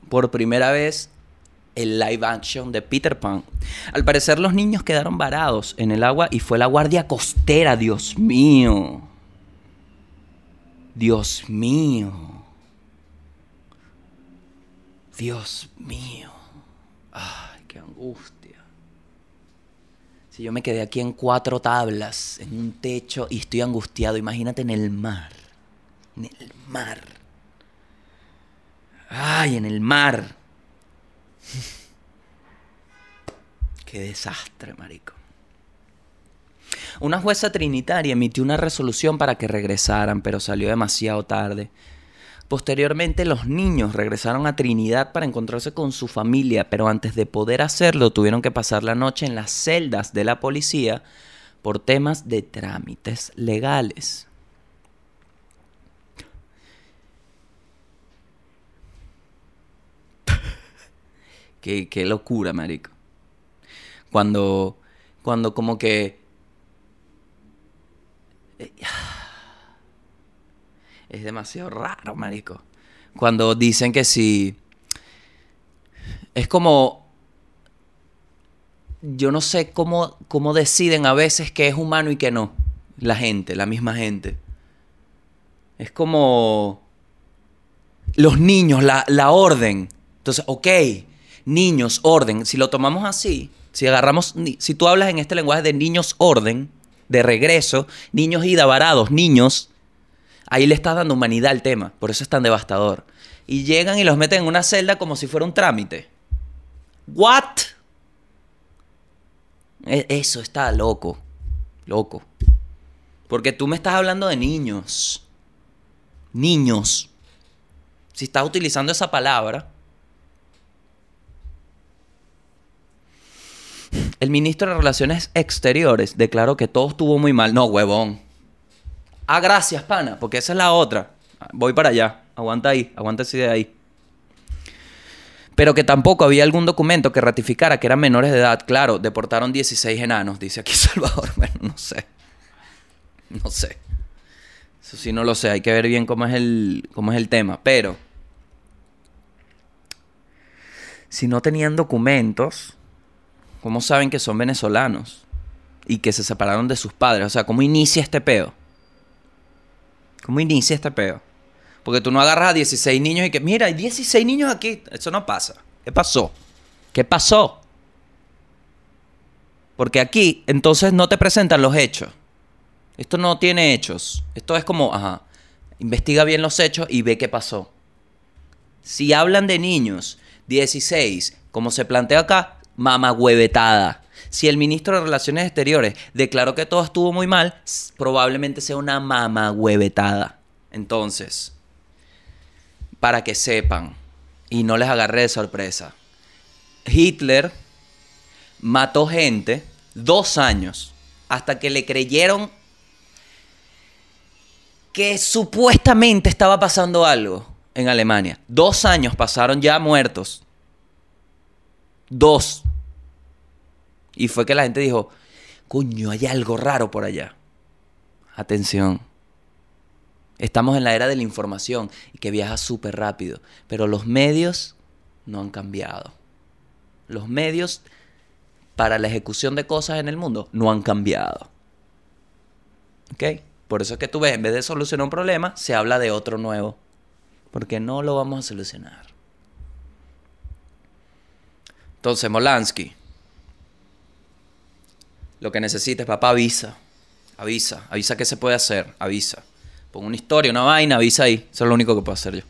por primera vez el live action de Peter Pan. Al parecer los niños quedaron varados en el agua y fue la guardia costera, Dios mío. Dios mío. Dios mío. Ay, qué angustia. Si yo me quedé aquí en cuatro tablas, en un techo y estoy angustiado, imagínate en el mar. En el mar. Ay, en el mar. *laughs* Qué desastre, marico. Una jueza trinitaria emitió una resolución para que regresaran, pero salió demasiado tarde. Posteriormente los niños regresaron a Trinidad para encontrarse con su familia, pero antes de poder hacerlo tuvieron que pasar la noche en las celdas de la policía por temas de trámites legales. Qué, locura, marico. Cuando, cuando como que es demasiado raro, marico. Cuando dicen que si. Es como. Yo no sé cómo, cómo deciden a veces que es humano y que no. La gente, la misma gente. Es como. Los niños, la, la orden. Entonces, ok, niños, orden. Si lo tomamos así, si agarramos. Si tú hablas en este lenguaje de niños, orden, de regreso, niños ida varados, niños. Ahí le estás dando humanidad al tema, por eso es tan devastador. Y llegan y los meten en una celda como si fuera un trámite. ¿What? E- Eso está loco. Loco. Porque tú me estás hablando de niños. Niños. Si estás utilizando esa palabra. El ministro de Relaciones Exteriores declaró que todo estuvo muy mal. No, huevón. Ah, gracias, pana, porque esa es la otra. Voy para allá. Aguanta ahí, aguanta idea ahí. Pero que tampoco había algún documento que ratificara que eran menores de edad. Claro, deportaron 16 enanos, dice aquí *laughs* Salvador. Bueno, no sé. No sé. Eso sí no lo sé. Hay que ver bien cómo es el, cómo es el tema. Pero, si no tenían documentos, ¿cómo saben que son venezolanos? Y que se separaron de sus padres. O sea, ¿cómo inicia este peo? ¿Cómo inicia este peo? Porque tú no agarras a 16 niños y que, mira, hay 16 niños aquí. Eso no pasa. ¿Qué pasó? ¿Qué pasó? Porque aquí, entonces, no te presentan los hechos. Esto no tiene hechos. Esto es como, ajá, investiga bien los hechos y ve qué pasó. Si hablan de niños, 16, como se plantea acá, mamagüevetada. Si el ministro de Relaciones Exteriores declaró que todo estuvo muy mal, probablemente sea una mamagüevetada. Entonces, para que sepan y no les agarre de sorpresa, Hitler mató gente dos años hasta que le creyeron que supuestamente estaba pasando algo en Alemania. Dos años pasaron ya muertos. Dos. Y fue que la gente dijo, coño, hay algo raro por allá. Atención. Estamos en la era de la información y que viaja súper rápido. Pero los medios no han cambiado. Los medios para la ejecución de cosas en el mundo no han cambiado. ¿Ok? Por eso es que tú ves, en vez de solucionar un problema, se habla de otro nuevo. Porque no lo vamos a solucionar. Entonces, Molansky. Lo que necesites, papá, avisa. Avisa. Avisa qué se puede hacer. Avisa. Pon una historia, una vaina, avisa ahí. Eso es lo único que puedo hacer yo.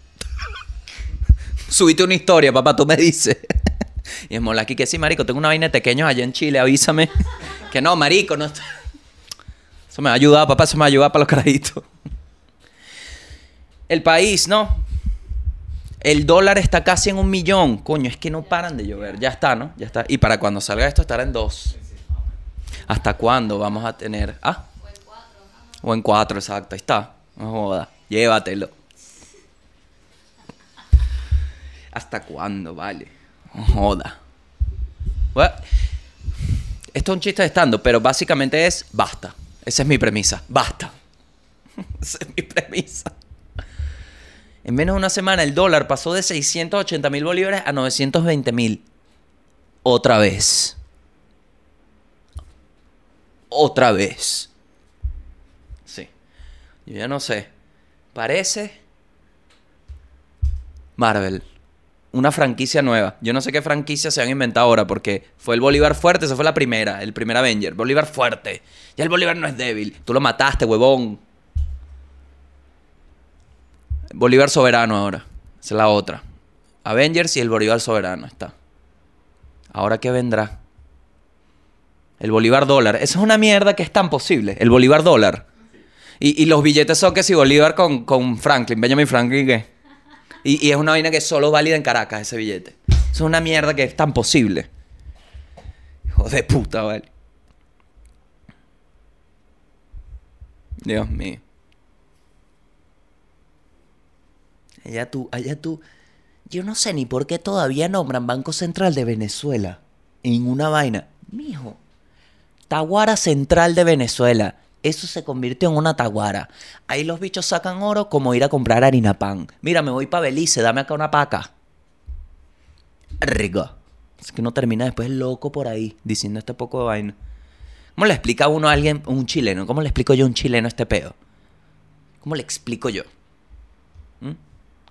*laughs* Subite una historia, papá, tú me dices. *laughs* y es Molansky que sí, marico, tengo una vaina de pequeños allá en Chile, avísame. *laughs* que no, marico, no. Eso me va papá, eso me va a ayudar para los carajitos. El país, ¿no? El dólar está casi en un millón. Coño, es que no paran de llover. Ya está, ¿no? Ya está. Y para cuando salga esto estará en dos. ¿Hasta cuándo vamos a tener? Ah. O en cuatro, exacto. Ahí está. No joda. Llévatelo. ¿Hasta cuándo, vale? No joda. Bueno, esto es un chiste de estando, pero básicamente es basta. Esa es mi premisa. Basta. *laughs* Esa es mi premisa. En menos de una semana el dólar pasó de 680 mil bolívares a 920 mil. Otra vez. Otra vez. Sí. Yo ya no sé. Parece Marvel. Una franquicia nueva. Yo no sé qué franquicia se han inventado ahora porque fue el Bolívar fuerte, esa fue la primera, el primer Avenger. Bolívar fuerte. Ya el Bolívar no es débil. Tú lo mataste, huevón. Bolívar soberano ahora. Esa es la otra. Avengers y el Bolívar soberano está. Ahora qué vendrá. El Bolívar dólar. Esa es una mierda que es tan posible. El Bolívar dólar. Y, y los billetes son que si Bolívar con, con Franklin, Benjamin Franklin, ¿qué? Y, y es una vaina que solo es válida en Caracas, ese billete. Eso es una mierda que es tan posible. Hijo de puta, vale. Dios mío. Allá tú, allá tú. Yo no sé ni por qué todavía nombran Banco Central de Venezuela en una vaina. Mijo, Taguara Central de Venezuela. Eso se convirtió en una taguara. Ahí los bichos sacan oro como ir a comprar harina pan. Mira, me voy para Belice, dame acá una paca. Rico. Es que uno termina después loco por ahí diciendo este poco de vaina. ¿Cómo le explica uno a alguien, un chileno? ¿Cómo le explico yo a un chileno este peo? ¿Cómo le explico yo? ¿Mm?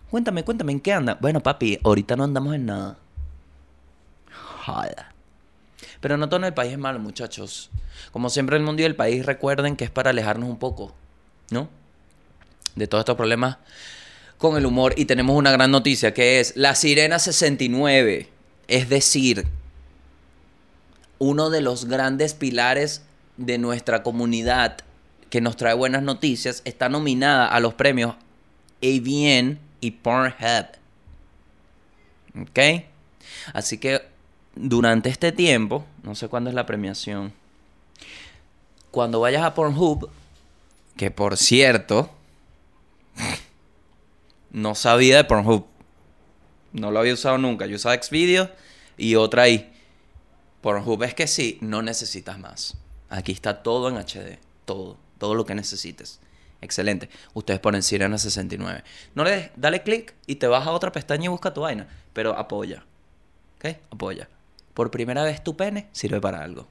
Cuéntame, cuéntame, ¿en qué anda? Bueno, papi, ahorita no andamos en nada. Joda. Pero no todo el país es malo, muchachos. Como siempre, el mundo y el país recuerden que es para alejarnos un poco, ¿no? De todos estos problemas con el humor. Y tenemos una gran noticia que es la Sirena 69. Es decir, uno de los grandes pilares de nuestra comunidad que nos trae buenas noticias está nominada a los premios AVN y Pornhub. ¿Ok? Así que durante este tiempo, no sé cuándo es la premiación, cuando vayas a Pornhub, que por cierto, *laughs* no sabía de Pornhub. No lo había usado nunca. Yo usaba Xvideos y otra ahí. Pornhub es que sí, no necesitas más. Aquí está todo en HD. Todo. Todo lo que necesites. Excelente. Ustedes ponen Sirena 69. No le des, dale clic y te vas a otra pestaña y busca tu vaina. Pero apoya. ¿Ok? Apoya. Por primera vez tu pene sirve para algo.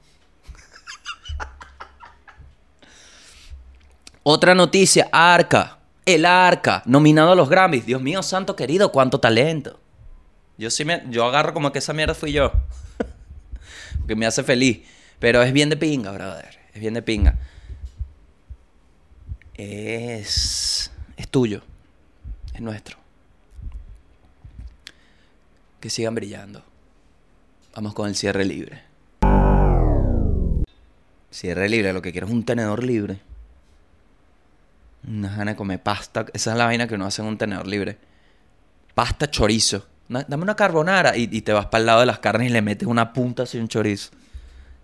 Otra noticia, Arca. El Arca, nominado a los Grammys. Dios mío, santo querido, cuánto talento. Yo sí me, yo agarro como que esa mierda fui yo. *laughs* Porque me hace feliz. Pero es bien de pinga, brother. Es bien de pinga. Es. Es tuyo. Es nuestro. Que sigan brillando. Vamos con el cierre libre. Cierre libre, lo que quiero es un tenedor libre. Una gana de comer pasta. Esa es la vaina que uno hace en un tenedor libre. Pasta chorizo. Dame una carbonara y, te vas para el lado de las carnes y le metes una punta así un chorizo.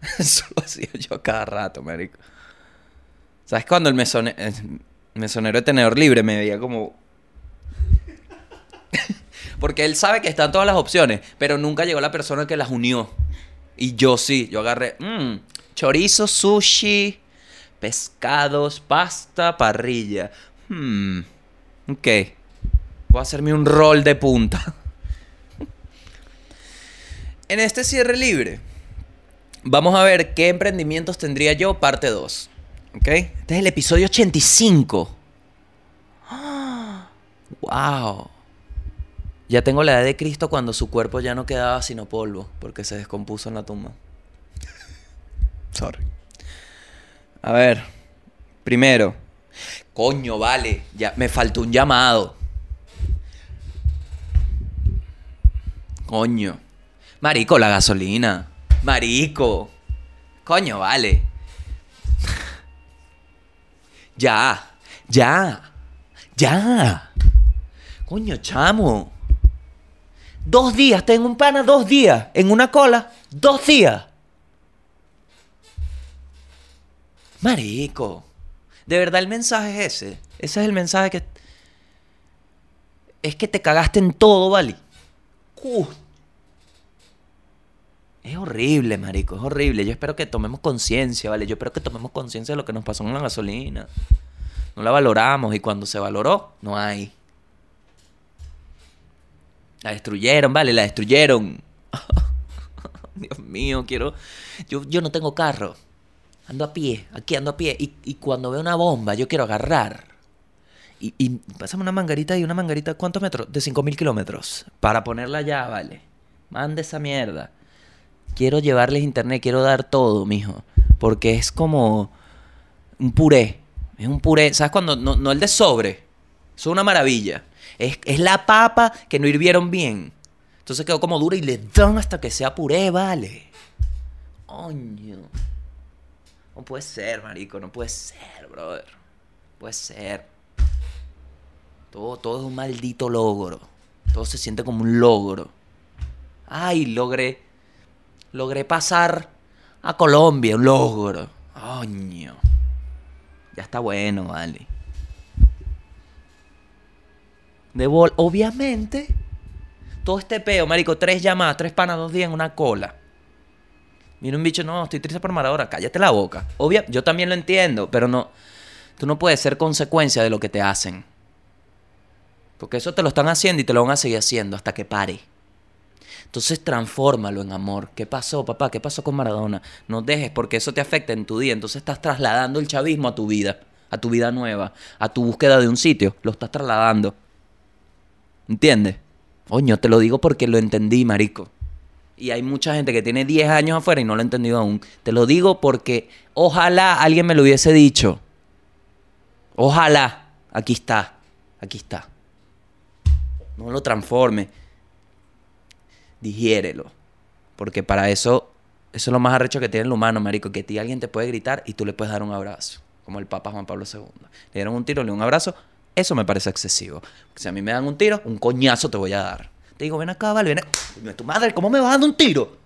*laughs* Eso lo hacía yo cada rato, marico. ¿Sabes cuando el mesone- eh, mesonero de tenedor libre me veía como... Porque él sabe que están todas las opciones, pero nunca llegó la persona que las unió. Y yo sí, yo agarré mm, chorizo, sushi, pescados, pasta, parrilla. Hmm, ok. Voy a hacerme un rol de punta. *laughs* en este cierre libre, vamos a ver qué emprendimientos tendría yo, parte 2. ¿Ok? Este es el episodio 85. ¡Wow! *gasps* Ya tengo la edad de Cristo cuando su cuerpo ya no quedaba sino polvo, porque se descompuso en la tumba. Sorry. A ver, primero. Coño, vale, ya me faltó un llamado. Coño. Marico, la gasolina. Marico. Coño, vale. *laughs* Ya. Ya. Ya. Coño, chamo. Dos días, tengo un pana, dos días. En una cola, dos días. Marico. De verdad el mensaje es ese. Ese es el mensaje que... Es que te cagaste en todo, ¿vale? Cu- Es horrible, marico, es horrible. Yo espero que tomemos conciencia, ¿vale? Yo espero que tomemos conciencia de lo que nos pasó con la gasolina. No la valoramos y cuando se valoró, no hay. La destruyeron, ¿vale? La destruyeron. *laughs* Dios mío, quiero... Yo, yo no tengo carro. Ando a pie, aquí ando a pie. Y, y cuando veo una bomba, yo quiero agarrar. Y, y pásame una mangarita y una mangarita, ¿cuántos metros? De 5.000 kilómetros. Para ponerla allá, ¿vale? Mande esa mierda. Quiero llevarles internet, quiero dar todo, mijo. Porque es como un puré. Es un puré. ¿Sabes cuando? No, no el de sobre. Es una maravilla. Es, es la papa que no hirvieron bien. Entonces quedó como dura y le dan hasta que sea puré, vale. Coño. No puede ser, marico. No puede ser, brother. Puede ser. Todo, todo es un maldito logro. Todo se siente como un logro. Ay, logré. Logré pasar a Colombia, un logro. Coño. Ya está bueno, vale. De bol, obviamente. Todo este peo, marico, tres llamadas, tres panas, dos días en una cola. Viene un bicho, no, estoy triste por Maradona, cállate la boca. Obvia, yo también lo entiendo, pero no. Tú no puedes ser consecuencia de lo que te hacen. Porque eso te lo están haciendo y te lo van a seguir haciendo hasta que pare. Entonces transfórmalo en amor. ¿Qué pasó, papá? ¿Qué pasó con Maradona? No dejes porque eso te afecta en tu día. Entonces estás trasladando el chavismo a tu vida, a tu vida nueva, a tu búsqueda de un sitio. Lo estás trasladando. ¿Entiendes? Coño, te lo digo porque lo entendí, marico. Y hay mucha gente que tiene 10 años afuera y no lo ha entendido aún. Te lo digo porque ojalá alguien me lo hubiese dicho. Ojalá. Aquí está. Aquí está. No lo transforme. Digiérelo. Porque para eso, eso es lo más arrecho que tiene el humano, marico. Que a ti alguien te puede gritar y tú le puedes dar un abrazo. Como el Papa Juan Pablo II. Le dieron un tiro, le dieron un abrazo. Eso me parece excesivo. Si a mí me dan un tiro, un coñazo te voy a dar. Te digo, ven acá, vale, ven tu madre, ¿cómo me vas dando un tiro?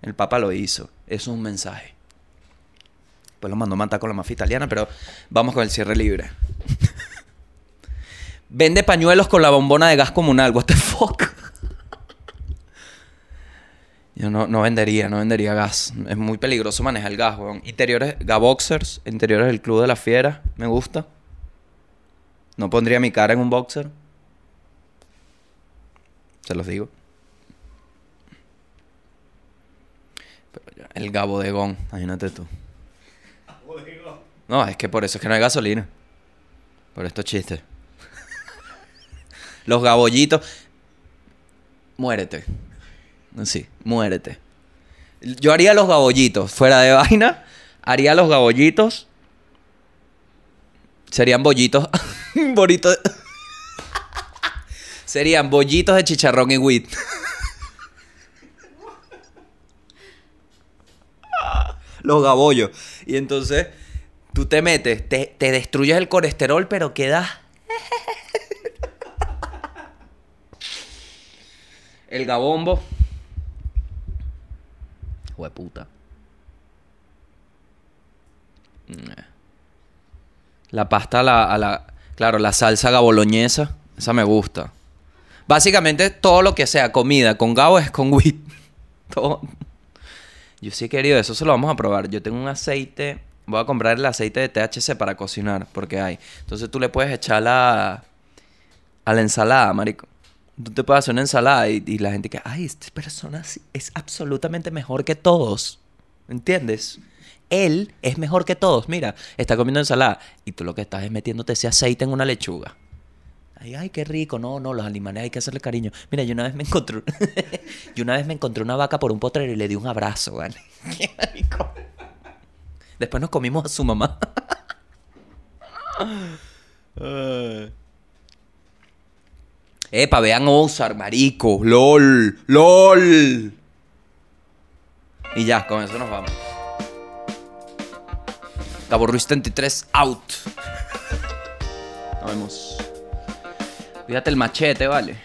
El Papa lo hizo. Eso es un mensaje. Pues lo mandó a matar con la mafia italiana, pero vamos con el cierre libre. *laughs* Vende pañuelos con la bombona de gas comunal. What the fuck? Yo no, no vendería, no vendería gas. Es muy peligroso manejar el gas, weón. Interiores, Gaboxers, interiores del Club de la Fiera. Me gusta. No pondría mi cara en un boxer. Se los digo. El gabodegón, imagínate tú. No, es que por eso es que no hay gasolina. Por estos chistes. *laughs* Los gabollitos. Muérete. Sí, muérete. Yo haría los gabollitos. Fuera de vaina, haría los gabollitos. Serían bollitos. *laughs* Bolitos. Serían bollitos de chicharrón y wheat. los gabollos. Y entonces tú te metes, te, te destruyes el colesterol, pero quedas. el gabombo. Hueputa. La pasta a la, a la. Claro, la salsa gaboloñesa. Esa me gusta. Básicamente todo lo que sea comida con gabo es con wheat. *laughs* Todo. Yo sí querido, eso se lo vamos a probar. Yo tengo un aceite, voy a comprar el aceite de THC para cocinar, porque hay. Entonces tú le puedes echar la, a la ensalada, marico. Tú te puedes hacer una ensalada y, y la gente que, ay, esta persona es absolutamente mejor que todos. ¿Entiendes? Él es mejor que todos. Mira, está comiendo ensalada y tú lo que estás es metiéndote ese aceite en una lechuga. Ay, ay, qué rico. No, no, los animales hay que hacerle cariño. Mira, yo una vez me encontré. *laughs* yo una vez me encontré una vaca por un potrero y le di un abrazo, ¿vale? *laughs* Qué rico. Después nos comimos a su mamá. *laughs* Epa, vean Ozark, marico. LOL. LOL. Y ya, con eso nos vamos. Cabo Ruiz 33 out. Nos vemos. Fíjate el machete, vale.